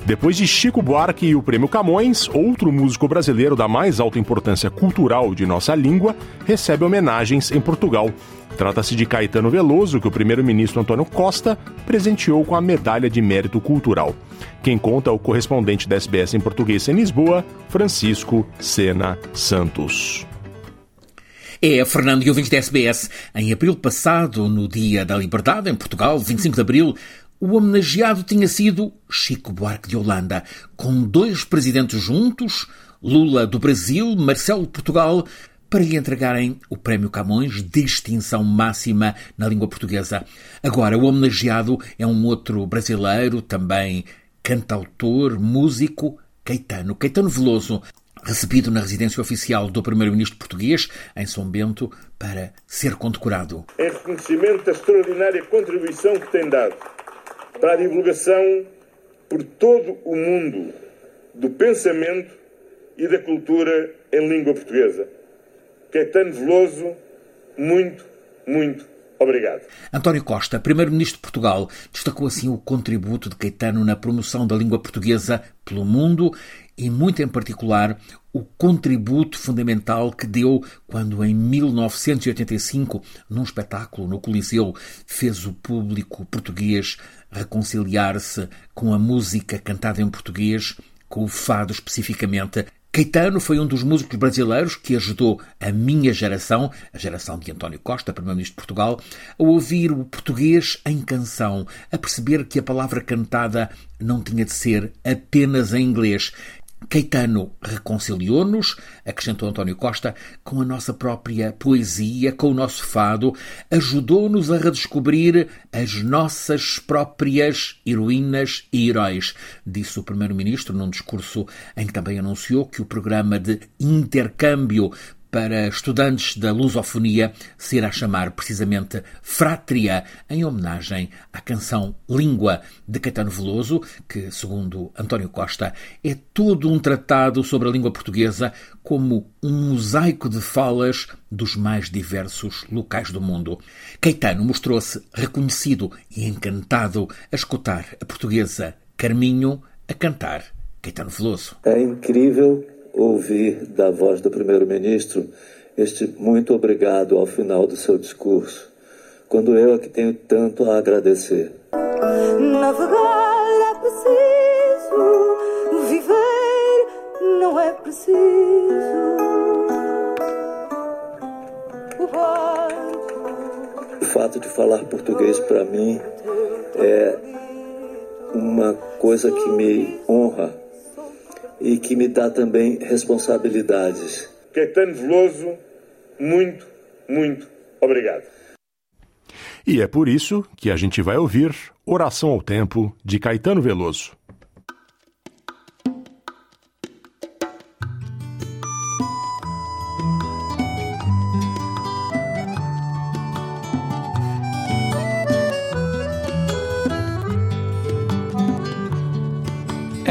Depois de Chico Buarque e o Prêmio Camões, outro músico brasileiro da mais alta importância cultural de nossa língua recebe homenagens em Portugal. Trata-se de Caetano Veloso, que o primeiro-ministro Antônio Costa presenteou com a Medalha de Mérito Cultural. Quem conta é o correspondente da SBS em português em Lisboa, Francisco Sena Santos. É, Fernando e ouvintes da SBS. Em abril passado, no Dia da Liberdade, em Portugal, 25 de abril, o homenageado tinha sido Chico Buarque de Holanda, com dois presidentes juntos, Lula do Brasil, Marcelo de Portugal, para lhe entregarem o Prémio Camões, distinção máxima na língua portuguesa. Agora, o homenageado é um outro brasileiro, também cantautor, músico, Caetano. Caetano Veloso, recebido na residência oficial do primeiro-ministro português, em São Bento, para ser condecorado. Em reconhecimento da extraordinária contribuição que tem dado para a divulgação por todo o mundo do pensamento e da cultura em língua portuguesa. Caetano Veloso, muito, muito Obrigado. António Costa, Primeiro-Ministro de Portugal, destacou assim o contributo de Caetano na promoção da língua portuguesa pelo mundo e, muito em particular, o contributo fundamental que deu quando, em 1985, num espetáculo no Coliseu, fez o público português reconciliar-se com a música cantada em português, com o fado especificamente, Caetano foi um dos músicos brasileiros que ajudou a minha geração, a geração de António Costa, Primeiro-Ministro de Portugal, a ouvir o português em canção, a perceber que a palavra cantada não tinha de ser apenas em inglês, Caetano reconciliou-nos, acrescentou António Costa, com a nossa própria poesia, com o nosso fado, ajudou-nos a redescobrir as nossas próprias heroínas e heróis, disse o Primeiro-Ministro num discurso em que também anunciou que o programa de intercâmbio para estudantes da lusofonia se irá chamar precisamente Fratria, em homenagem à canção Língua de Caetano Veloso, que, segundo António Costa, é todo um tratado sobre a língua portuguesa como um mosaico de falas dos mais diversos locais do mundo. Caetano mostrou-se reconhecido e encantado a escutar a portuguesa Carminho a cantar Caetano Veloso. É incrível ouvir da voz do primeiro-ministro este muito obrigado ao final do seu discurso, quando eu é que tenho tanto a agradecer. Navegar é preciso, viver não é preciso. O O fato de falar português para mim é uma coisa que me honra e que me dá também responsabilidades. Caetano Veloso, muito, muito obrigado. E é por isso que a gente vai ouvir Oração ao Tempo de Caetano Veloso.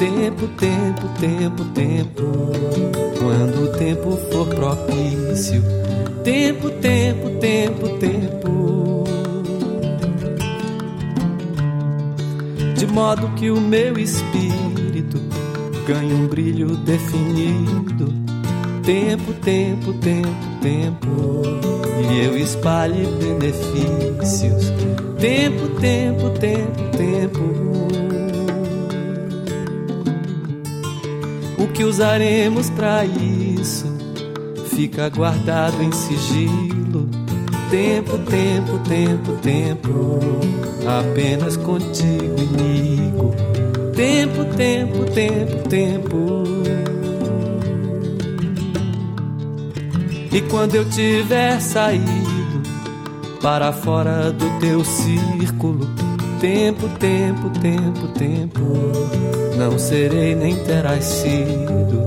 tempo, tempo, tempo, tempo. Quando o tempo for propício, tempo, tempo, tempo, tempo. De modo que o meu espírito ganhe um brilho definido. Tempo, tempo, tempo, tempo. E eu espalhe benefícios. Tempo, tempo, tempo, tempo. O que usaremos para isso fica guardado em sigilo. Tempo, tempo, tempo, tempo, apenas contigo, amigo. Tempo, tempo, tempo, tempo. E quando eu tiver saído para fora do teu círculo, tempo, tempo, tempo, tempo não serei nem terás sido.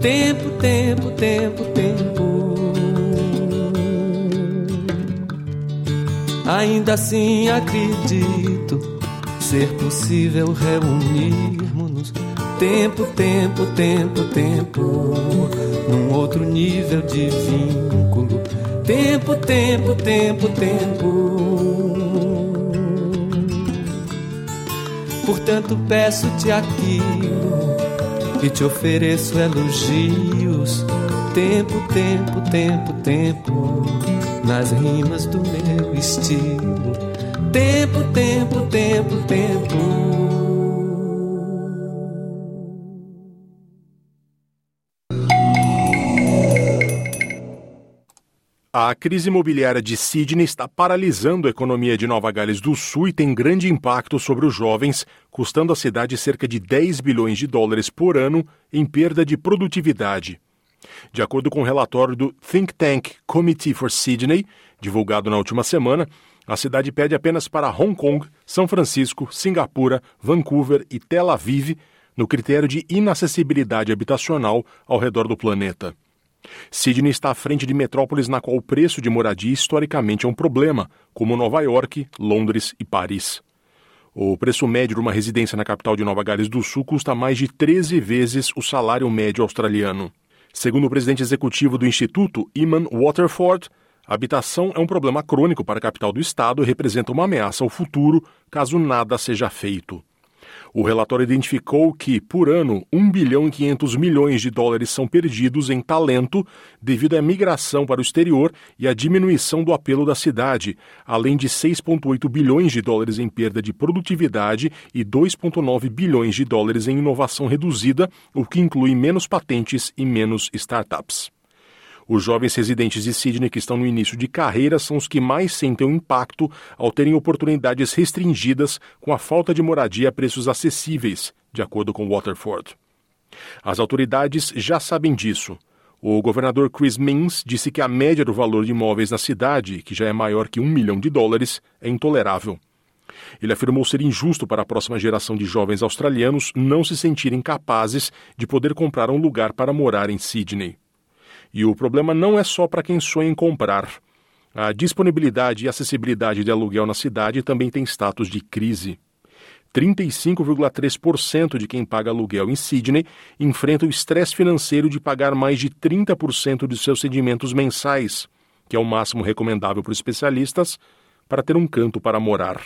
Tempo, tempo, tempo, tempo. Ainda assim acredito ser possível reunirmos-nos. Tempo, tempo, tempo, tempo. Num outro nível de vínculo. Tempo, tempo, tempo, tempo Portanto, peço-te aquilo e te ofereço elogios. Tempo, tempo, tempo, tempo, nas rimas do meu estilo. Tempo, tempo, tempo, tempo. A crise imobiliária de Sydney está paralisando a economia de Nova Gales do Sul e tem grande impacto sobre os jovens, custando à cidade cerca de 10 bilhões de dólares por ano em perda de produtividade. De acordo com o um relatório do Think Tank Committee for Sydney, divulgado na última semana, a cidade perde apenas para Hong Kong, São Francisco, Singapura, Vancouver e Tel Aviv no critério de inacessibilidade habitacional ao redor do planeta. Sydney está à frente de metrópoles na qual o preço de moradia historicamente é um problema, como Nova York, Londres e Paris. O preço médio de uma residência na capital de Nova Gales do Sul custa mais de 13 vezes o salário médio australiano. Segundo o presidente executivo do Instituto, Iman Waterford, a habitação é um problema crônico para a capital do estado e representa uma ameaça ao futuro caso nada seja feito. O relatório identificou que, por ano, 1 bilhão e 500 milhões de dólares são perdidos em talento devido à migração para o exterior e à diminuição do apelo da cidade, além de 6,8 bilhões de dólares em perda de produtividade e 2,9 bilhões de dólares em inovação reduzida, o que inclui menos patentes e menos startups. Os jovens residentes de Sydney que estão no início de carreira são os que mais sentem o impacto ao terem oportunidades restringidas com a falta de moradia a preços acessíveis, de acordo com Waterford. As autoridades já sabem disso. O governador Chris Minns disse que a média do valor de imóveis na cidade, que já é maior que um milhão de dólares, é intolerável. Ele afirmou ser injusto para a próxima geração de jovens australianos não se sentirem capazes de poder comprar um lugar para morar em Sydney. E o problema não é só para quem sonha em comprar. A disponibilidade e acessibilidade de aluguel na cidade também tem status de crise. 35,3% de quem paga aluguel em Sydney enfrenta o estresse financeiro de pagar mais de 30% de seus rendimentos mensais, que é o máximo recomendável por especialistas para ter um canto para morar.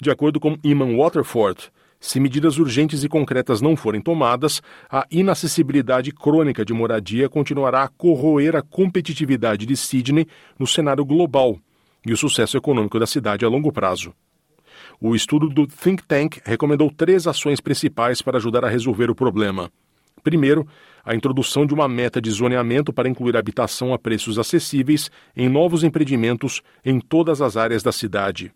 De acordo com Iman Waterford, se medidas urgentes e concretas não forem tomadas, a inacessibilidade crônica de moradia continuará a corroer a competitividade de Sydney no cenário global e o sucesso econômico da cidade a longo prazo. O estudo do Think Tank recomendou três ações principais para ajudar a resolver o problema. Primeiro, a introdução de uma meta de zoneamento para incluir habitação a preços acessíveis em novos empreendimentos em todas as áreas da cidade.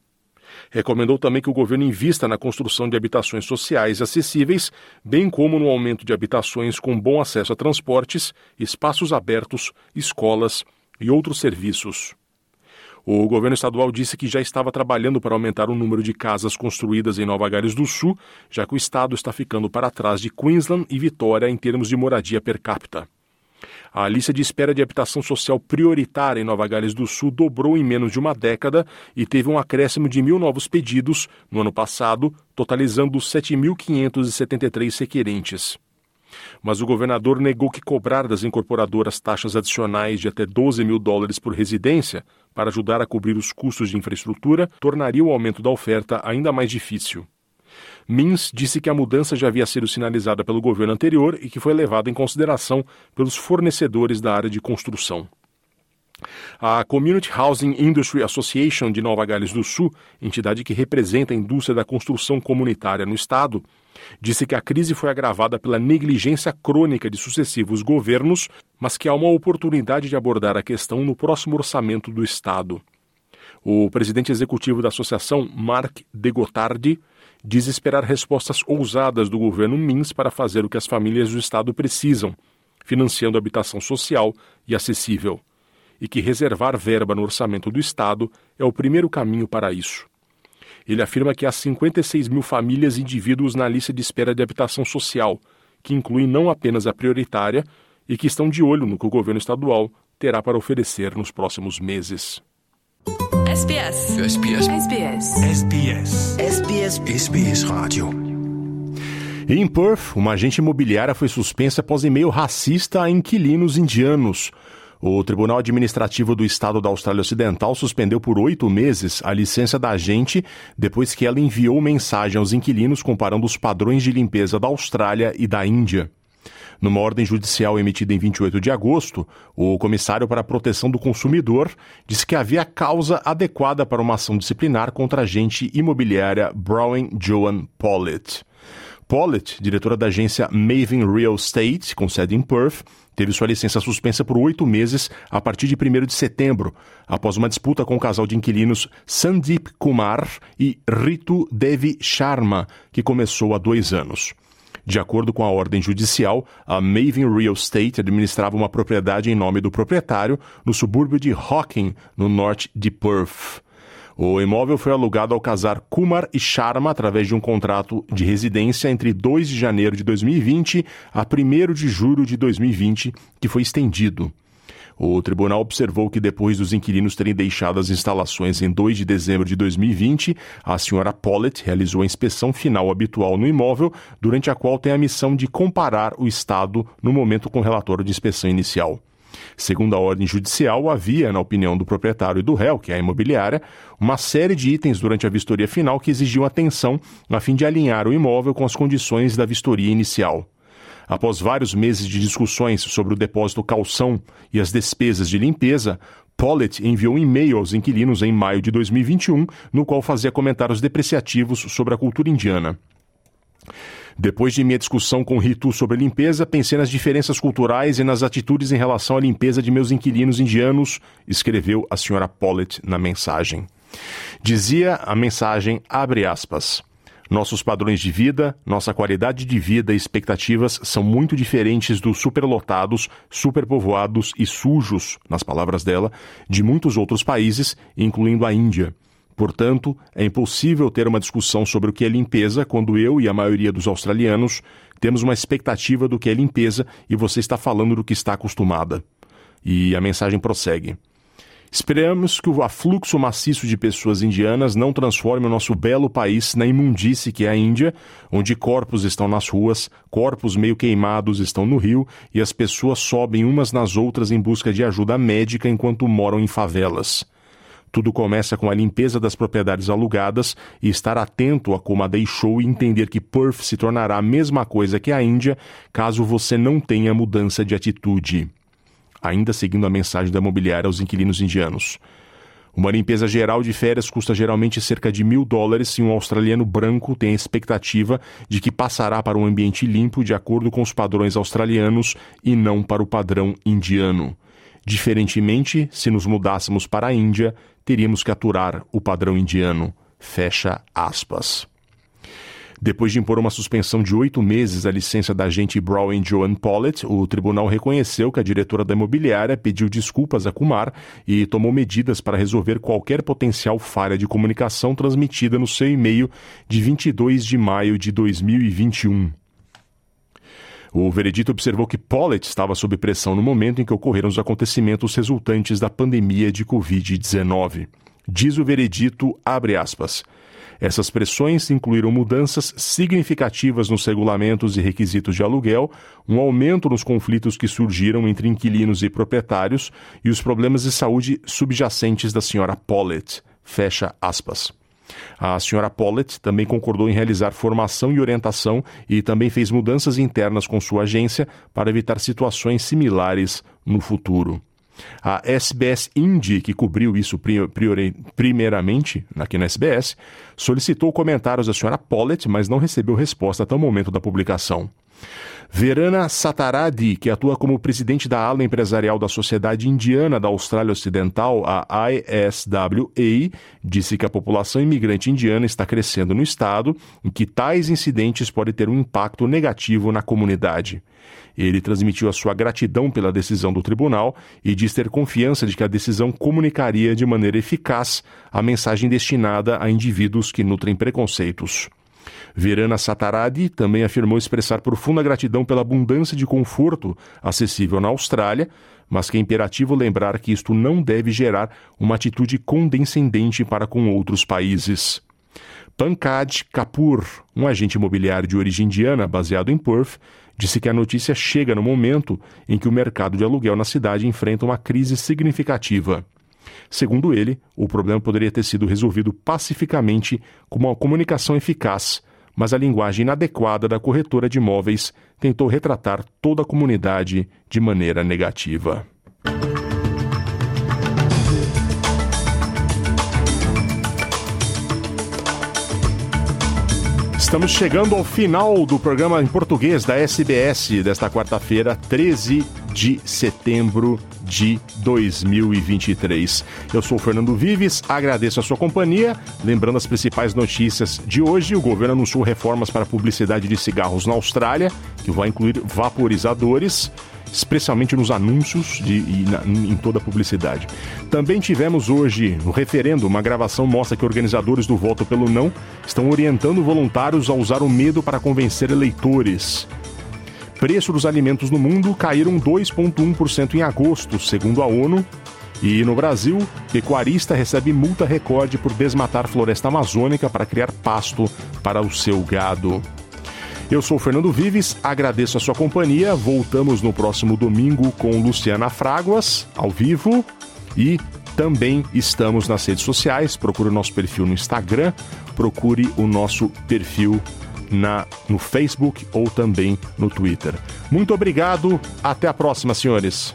Recomendou também que o governo invista na construção de habitações sociais acessíveis, bem como no aumento de habitações com bom acesso a transportes, espaços abertos, escolas e outros serviços. O governo estadual disse que já estava trabalhando para aumentar o número de casas construídas em Nova Gales do Sul, já que o estado está ficando para trás de Queensland e Vitória em termos de moradia per capita. A lista de espera de habitação social prioritária em Nova Gales do Sul dobrou em menos de uma década e teve um acréscimo de mil novos pedidos no ano passado, totalizando 7.573 requerentes. Mas o governador negou que cobrar das incorporadoras taxas adicionais de até 12 mil dólares por residência para ajudar a cobrir os custos de infraestrutura tornaria o aumento da oferta ainda mais difícil. Mins disse que a mudança já havia sido sinalizada pelo governo anterior e que foi levada em consideração pelos fornecedores da área de construção. A Community Housing Industry Association de Nova Gales do Sul, entidade que representa a indústria da construção comunitária no estado, disse que a crise foi agravada pela negligência crônica de sucessivos governos, mas que há uma oportunidade de abordar a questão no próximo orçamento do estado. O presidente executivo da associação, Mark De Gotardi, diz esperar respostas ousadas do governo Mins para fazer o que as famílias do Estado precisam, financiando habitação social e acessível, e que reservar verba no orçamento do Estado é o primeiro caminho para isso. Ele afirma que há 56 mil famílias e indivíduos na lista de espera de habitação social, que inclui não apenas a prioritária, e que estão de olho no que o governo estadual terá para oferecer nos próximos meses. SBS. SBS. SBS. SBS. SBS. SBS Rádio. Em Perth, uma agente imobiliária foi suspensa após e-mail racista a inquilinos indianos. O Tribunal Administrativo do Estado da Austrália Ocidental suspendeu por oito meses a licença da agente depois que ela enviou mensagem aos inquilinos comparando os padrões de limpeza da Austrália e da Índia. Numa ordem judicial emitida em 28 de agosto, o comissário para a proteção do consumidor disse que havia causa adequada para uma ação disciplinar contra a agente imobiliária Brown Joan Pollitt. Pollitt, diretora da agência Maven Real Estate, com sede em Perth, teve sua licença suspensa por oito meses a partir de 1 de setembro, após uma disputa com o casal de inquilinos Sandeep Kumar e Ritu Devi Sharma, que começou há dois anos. De acordo com a ordem judicial, a Maven Real Estate administrava uma propriedade em nome do proprietário no subúrbio de Hocking, no norte de Perth. O imóvel foi alugado ao casar Kumar e Sharma através de um contrato de residência entre 2 de janeiro de 2020 a 1 de julho de 2020, que foi estendido. O tribunal observou que depois dos inquilinos terem deixado as instalações em 2 de dezembro de 2020, a senhora Pollitt realizou a inspeção final habitual no imóvel, durante a qual tem a missão de comparar o estado no momento com o relatório de inspeção inicial. Segundo a ordem judicial, havia, na opinião do proprietário e do réu, que é a imobiliária, uma série de itens durante a vistoria final que exigiam atenção a fim de alinhar o imóvel com as condições da vistoria inicial. Após vários meses de discussões sobre o depósito calção e as despesas de limpeza, Pollitt enviou um e-mail aos inquilinos em maio de 2021, no qual fazia comentários depreciativos sobre a cultura indiana. Depois de minha discussão com Ritu sobre limpeza, pensei nas diferenças culturais e nas atitudes em relação à limpeza de meus inquilinos indianos, escreveu a senhora Pollitt na mensagem. Dizia a mensagem, abre aspas. Nossos padrões de vida, nossa qualidade de vida e expectativas são muito diferentes dos superlotados, superpovoados e sujos, nas palavras dela, de muitos outros países, incluindo a Índia. Portanto, é impossível ter uma discussão sobre o que é limpeza quando eu e a maioria dos australianos temos uma expectativa do que é limpeza e você está falando do que está acostumada. E a mensagem prossegue. Esperamos que o afluxo maciço de pessoas indianas não transforme o nosso belo país na imundície que é a Índia, onde corpos estão nas ruas, corpos meio queimados estão no rio e as pessoas sobem umas nas outras em busca de ajuda médica enquanto moram em favelas. Tudo começa com a limpeza das propriedades alugadas e estar atento a como a deixou e entender que Perth se tornará a mesma coisa que a Índia caso você não tenha mudança de atitude ainda seguindo a mensagem da imobiliária aos inquilinos indianos. Uma limpeza geral de férias custa geralmente cerca de mil dólares e um australiano branco tem a expectativa de que passará para um ambiente limpo de acordo com os padrões australianos e não para o padrão indiano. Diferentemente, se nos mudássemos para a Índia, teríamos que aturar o padrão indiano. Fecha aspas. Depois de impor uma suspensão de oito meses à licença da agente Brown Joan Pollitt, o tribunal reconheceu que a diretora da imobiliária pediu desculpas a Kumar e tomou medidas para resolver qualquer potencial falha de comunicação transmitida no seu e-mail de 22 de maio de 2021. O veredito observou que Pollitt estava sob pressão no momento em que ocorreram os acontecimentos resultantes da pandemia de Covid-19. Diz o veredito, abre aspas, essas pressões incluíram mudanças significativas nos regulamentos e requisitos de aluguel, um aumento nos conflitos que surgiram entre inquilinos e proprietários e os problemas de saúde subjacentes da senhora Pollitt. Fecha aspas. A senhora Pollitt também concordou em realizar formação e orientação e também fez mudanças internas com sua agência para evitar situações similares no futuro. A SBS Indie, que cobriu isso primeiramente aqui na SBS, solicitou comentários da senhora Pollitt, mas não recebeu resposta até o momento da publicação. Verana Sataradi, que atua como presidente da ala empresarial da Sociedade Indiana da Austrália Ocidental, a ISWA, disse que a população imigrante indiana está crescendo no estado e que tais incidentes podem ter um impacto negativo na comunidade. Ele transmitiu a sua gratidão pela decisão do tribunal e diz ter confiança de que a decisão comunicaria de maneira eficaz a mensagem destinada a indivíduos que nutrem preconceitos. Verana Sataradi também afirmou expressar profunda gratidão pela abundância de conforto acessível na Austrália, mas que é imperativo lembrar que isto não deve gerar uma atitude condescendente para com outros países. Pankaj Kapoor, um agente imobiliário de origem indiana baseado em Perth, disse que a notícia chega no momento em que o mercado de aluguel na cidade enfrenta uma crise significativa. Segundo ele, o problema poderia ter sido resolvido pacificamente com uma comunicação eficaz, mas a linguagem inadequada da corretora de imóveis tentou retratar toda a comunidade de maneira negativa. Estamos chegando ao final do programa em português da SBS desta quarta-feira, 13 de setembro de 2023. Eu sou Fernando Vives, agradeço a sua companhia. Lembrando as principais notícias de hoje, o governo anunciou reformas para a publicidade de cigarros na Austrália, que vai incluir vaporizadores especialmente nos anúncios de, e na, em toda a publicidade. Também tivemos hoje no referendo uma gravação mostra que organizadores do voto pelo não estão orientando voluntários a usar o medo para convencer eleitores. Preço dos alimentos no mundo caíram 2,1% em agosto, segundo a ONU. E no Brasil, pecuarista recebe multa recorde por desmatar floresta amazônica para criar pasto para o seu gado. Eu sou Fernando Vives, agradeço a sua companhia. Voltamos no próximo domingo com Luciana Fraguas, ao vivo. E também estamos nas redes sociais. Procure o nosso perfil no Instagram, procure o nosso perfil na, no Facebook ou também no Twitter. Muito obrigado, até a próxima, senhores.